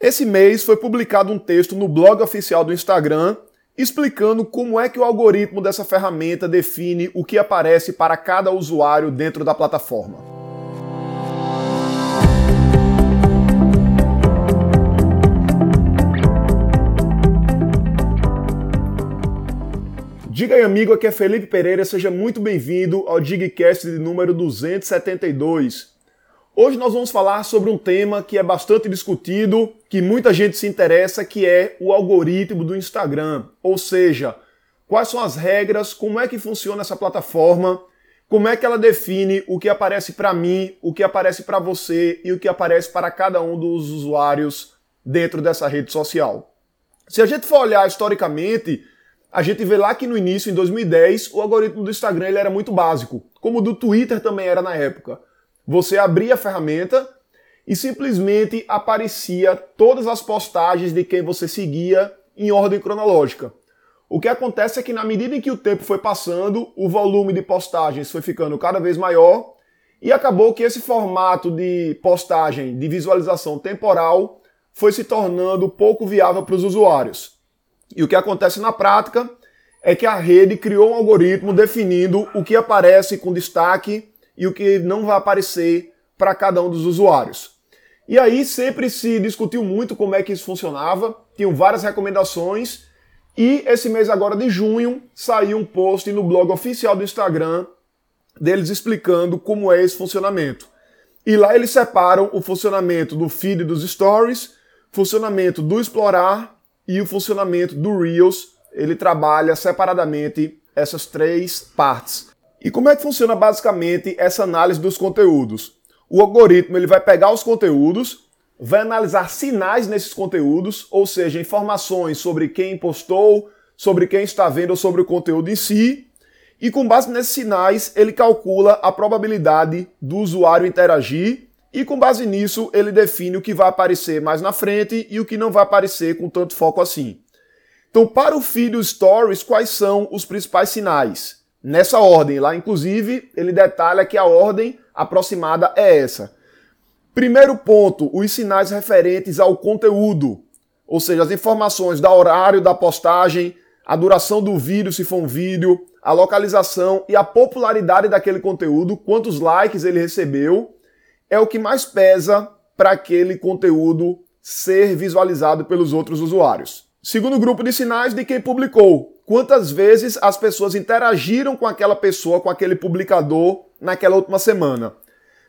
Esse mês foi publicado um texto no blog oficial do Instagram explicando como é que o algoritmo dessa ferramenta define o que aparece para cada usuário dentro da plataforma. Diga aí, amigo, aqui é Felipe Pereira, seja muito bem-vindo ao Digcast de número 272. Hoje nós vamos falar sobre um tema que é bastante discutido, que muita gente se interessa, que é o algoritmo do Instagram. Ou seja, quais são as regras, como é que funciona essa plataforma, como é que ela define o que aparece para mim, o que aparece para você e o que aparece para cada um dos usuários dentro dessa rede social. Se a gente for olhar historicamente, a gente vê lá que no início, em 2010, o algoritmo do Instagram ele era muito básico, como o do Twitter também era na época. Você abria a ferramenta e simplesmente aparecia todas as postagens de quem você seguia em ordem cronológica. O que acontece é que na medida em que o tempo foi passando, o volume de postagens foi ficando cada vez maior e acabou que esse formato de postagem de visualização temporal foi se tornando pouco viável para os usuários. E o que acontece na prática é que a rede criou um algoritmo definindo o que aparece com destaque e o que não vai aparecer para cada um dos usuários. E aí sempre se discutiu muito como é que isso funcionava, tinham várias recomendações e esse mês agora de junho saiu um post no blog oficial do Instagram deles explicando como é esse funcionamento. E lá eles separam o funcionamento do feed dos stories, funcionamento do explorar e o funcionamento do Reels. Ele trabalha separadamente essas três partes. E como é que funciona basicamente essa análise dos conteúdos? O algoritmo ele vai pegar os conteúdos, vai analisar sinais nesses conteúdos, ou seja, informações sobre quem postou, sobre quem está vendo ou sobre o conteúdo em si, e com base nesses sinais ele calcula a probabilidade do usuário interagir e com base nisso ele define o que vai aparecer mais na frente e o que não vai aparecer com tanto foco assim. Então, para o feed Stories, quais são os principais sinais? Nessa ordem. Lá, inclusive, ele detalha que a ordem aproximada é essa. Primeiro ponto, os sinais referentes ao conteúdo, ou seja, as informações da horário da postagem, a duração do vídeo, se for um vídeo, a localização e a popularidade daquele conteúdo, quantos likes ele recebeu, é o que mais pesa para aquele conteúdo ser visualizado pelos outros usuários. Segundo grupo de sinais de quem publicou, quantas vezes as pessoas interagiram com aquela pessoa, com aquele publicador naquela última semana.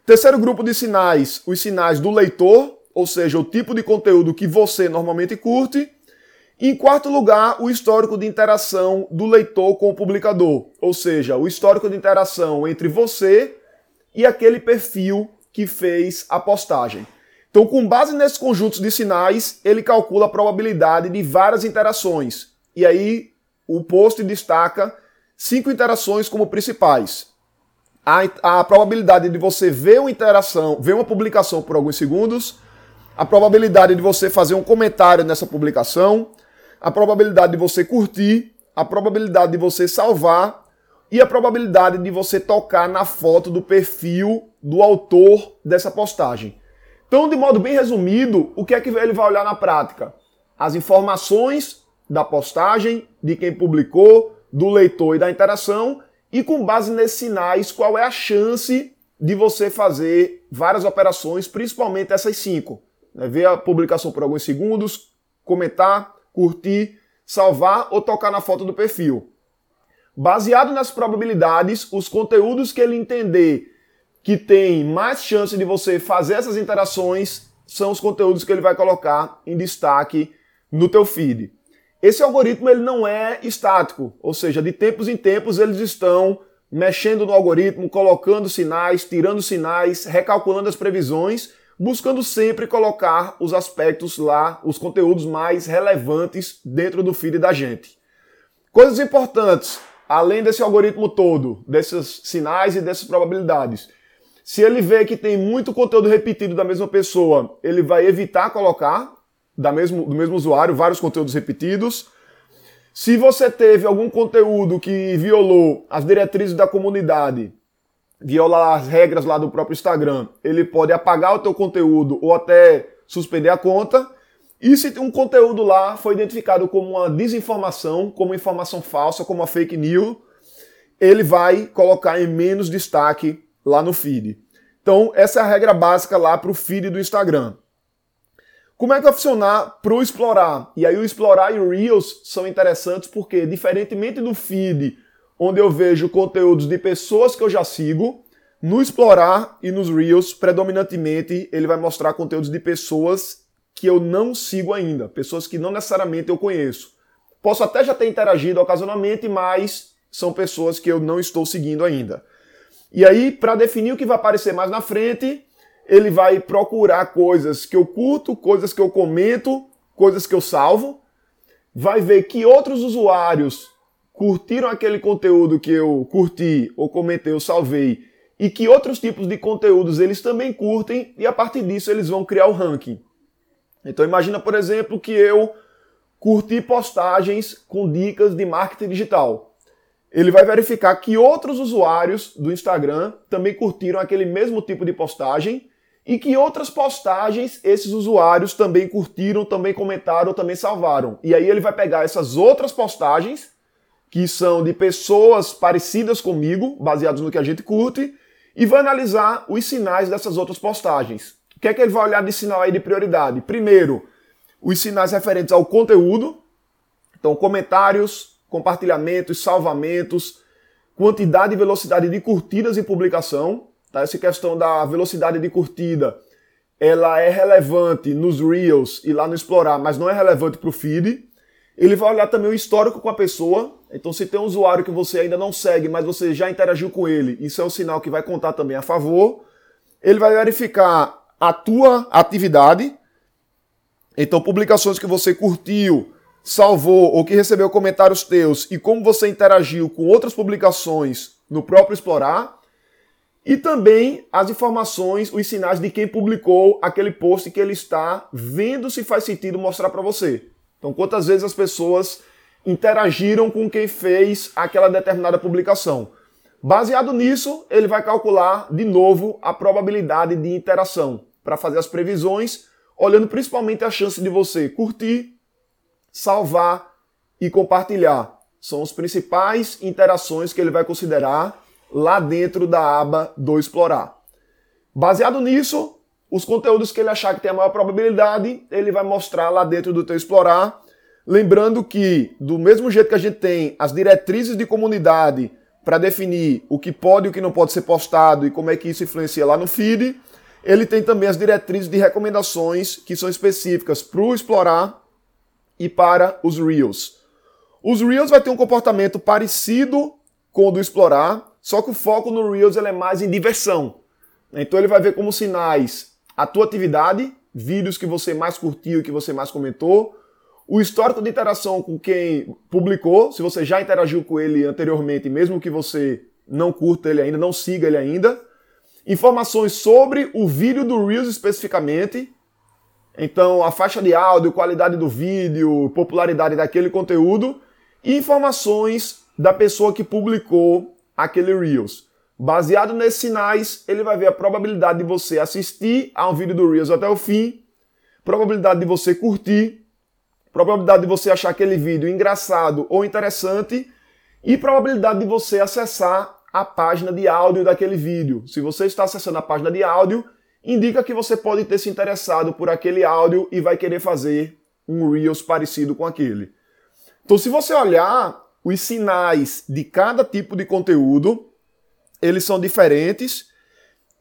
Terceiro grupo de sinais, os sinais do leitor, ou seja, o tipo de conteúdo que você normalmente curte. E em quarto lugar, o histórico de interação do leitor com o publicador, ou seja, o histórico de interação entre você e aquele perfil que fez a postagem. Então, com base nesses conjuntos de sinais, ele calcula a probabilidade de várias interações. E aí, o post destaca cinco interações como principais. A, a probabilidade de você ver uma interação, ver uma publicação por alguns segundos, a probabilidade de você fazer um comentário nessa publicação, a probabilidade de você curtir, a probabilidade de você salvar e a probabilidade de você tocar na foto do perfil do autor dessa postagem. Então, de modo bem resumido, o que é que ele vai olhar na prática? As informações da postagem, de quem publicou, do leitor e da interação, e com base nesses sinais, qual é a chance de você fazer várias operações, principalmente essas cinco. Né? Ver a publicação por alguns segundos, comentar, curtir, salvar ou tocar na foto do perfil. Baseado nas probabilidades, os conteúdos que ele entender que tem mais chance de você fazer essas interações são os conteúdos que ele vai colocar em destaque no teu feed. Esse algoritmo ele não é estático, ou seja, de tempos em tempos eles estão mexendo no algoritmo, colocando sinais, tirando sinais, recalculando as previsões, buscando sempre colocar os aspectos lá, os conteúdos mais relevantes dentro do feed da gente. Coisas importantes, além desse algoritmo todo, desses sinais e dessas probabilidades. Se ele vê que tem muito conteúdo repetido da mesma pessoa, ele vai evitar colocar, da mesmo, do mesmo usuário, vários conteúdos repetidos. Se você teve algum conteúdo que violou as diretrizes da comunidade, viola as regras lá do próprio Instagram, ele pode apagar o teu conteúdo ou até suspender a conta. E se um conteúdo lá foi identificado como uma desinformação, como informação falsa, como uma fake news, ele vai colocar em menos destaque lá no feed. Então, essa é a regra básica lá para o feed do Instagram. Como é que vai funcionar para o explorar? E aí o explorar e o Reels são interessantes porque, diferentemente do feed, onde eu vejo conteúdos de pessoas que eu já sigo, no explorar e nos Reels, predominantemente, ele vai mostrar conteúdos de pessoas que eu não sigo ainda, pessoas que não necessariamente eu conheço. Posso até já ter interagido ocasionalmente, mas são pessoas que eu não estou seguindo ainda. E aí, para definir o que vai aparecer mais na frente, ele vai procurar coisas que eu curto, coisas que eu comento, coisas que eu salvo, vai ver que outros usuários curtiram aquele conteúdo que eu curti ou comentei ou salvei e que outros tipos de conteúdos eles também curtem e a partir disso eles vão criar o ranking. Então imagina, por exemplo, que eu curti postagens com dicas de marketing digital. Ele vai verificar que outros usuários do Instagram também curtiram aquele mesmo tipo de postagem e que outras postagens esses usuários também curtiram, também comentaram, também salvaram. E aí ele vai pegar essas outras postagens que são de pessoas parecidas comigo, baseadas no que a gente curte, e vai analisar os sinais dessas outras postagens. O que é que ele vai olhar de sinal aí de prioridade? Primeiro, os sinais referentes ao conteúdo, então comentários, compartilhamentos, salvamentos, quantidade e velocidade de curtidas e publicação. Tá? Essa questão da velocidade de curtida, ela é relevante nos Reels e lá no Explorar, mas não é relevante para o feed. Ele vai olhar também o histórico com a pessoa. Então, se tem um usuário que você ainda não segue, mas você já interagiu com ele, isso é um sinal que vai contar também a favor. Ele vai verificar a tua atividade. Então, publicações que você curtiu, salvou ou que recebeu comentários teus e como você interagiu com outras publicações no próprio Explorar. E também as informações, os sinais de quem publicou aquele post que ele está vendo se faz sentido mostrar para você. Então, quantas vezes as pessoas interagiram com quem fez aquela determinada publicação. Baseado nisso, ele vai calcular de novo a probabilidade de interação para fazer as previsões, olhando principalmente a chance de você curtir, salvar e compartilhar. São as principais interações que ele vai considerar lá dentro da aba do Explorar. Baseado nisso, os conteúdos que ele achar que tem a maior probabilidade, ele vai mostrar lá dentro do teu Explorar. Lembrando que, do mesmo jeito que a gente tem as diretrizes de comunidade para definir o que pode e o que não pode ser postado e como é que isso influencia lá no feed, ele tem também as diretrizes de recomendações que são específicas para o explorar e para os Reels. Os Reels vai ter um comportamento parecido com o do explorar, só que o foco no Reels é mais em diversão. Então ele vai ver como sinais a tua atividade, vídeos que você mais curtiu e que você mais comentou, o histórico de interação com quem publicou, se você já interagiu com ele anteriormente, mesmo que você não curta ele ainda, não siga ele ainda, informações sobre o vídeo do Reels especificamente. Então, a faixa de áudio, qualidade do vídeo, popularidade daquele conteúdo e informações da pessoa que publicou aquele Reels. Baseado nesses sinais, ele vai ver a probabilidade de você assistir a um vídeo do Reels até o fim, probabilidade de você curtir, probabilidade de você achar aquele vídeo engraçado ou interessante e probabilidade de você acessar a página de áudio daquele vídeo. Se você está acessando a página de áudio, indica que você pode ter se interessado por aquele áudio e vai querer fazer um Reels parecido com aquele. Então, se você olhar os sinais de cada tipo de conteúdo, eles são diferentes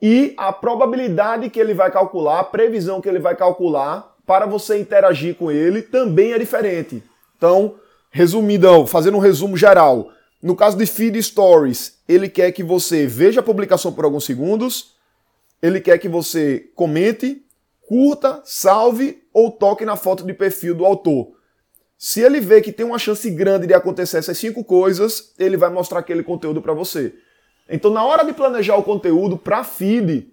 e a probabilidade que ele vai calcular, a previsão que ele vai calcular para você interagir com ele também é diferente. Então, resumidão, fazendo um resumo geral, no caso de Feed Stories, ele quer que você veja a publicação por alguns segundos, ele quer que você comente, curta, salve ou toque na foto de perfil do autor. Se ele vê que tem uma chance grande de acontecer essas cinco coisas, ele vai mostrar aquele conteúdo para você. Então, na hora de planejar o conteúdo para feed,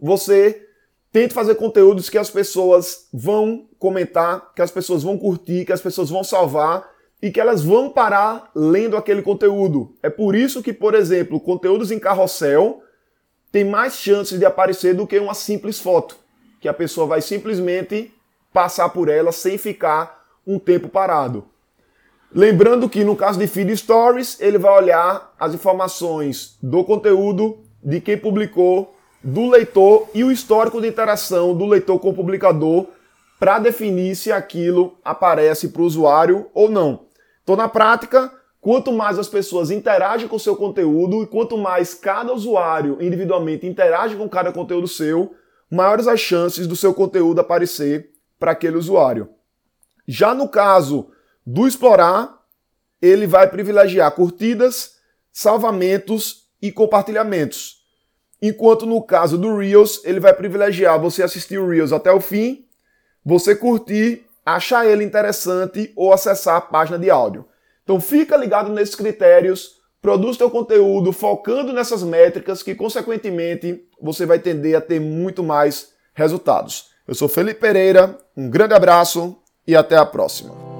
você tente fazer conteúdos que as pessoas vão comentar, que as pessoas vão curtir, que as pessoas vão salvar e que elas vão parar lendo aquele conteúdo. É por isso que, por exemplo, conteúdos em carrossel tem mais chances de aparecer do que uma simples foto, que a pessoa vai simplesmente passar por ela sem ficar um tempo parado. Lembrando que no caso de Feed Stories, ele vai olhar as informações do conteúdo, de quem publicou, do leitor e o histórico de interação do leitor com o publicador para definir se aquilo aparece para o usuário ou não. Então, na prática, quanto mais as pessoas interagem com o seu conteúdo e quanto mais cada usuário individualmente interage com cada conteúdo seu, maiores as chances do seu conteúdo aparecer para aquele usuário. Já no caso do explorar, ele vai privilegiar curtidas, salvamentos e compartilhamentos. Enquanto no caso do Reels, ele vai privilegiar você assistir o Reels até o fim, você curtir, achar ele interessante ou acessar a página de áudio. Então fica ligado nesses critérios, produz teu conteúdo focando nessas métricas que consequentemente você vai tender a ter muito mais resultados. Eu sou Felipe Pereira, um grande abraço e até a próxima.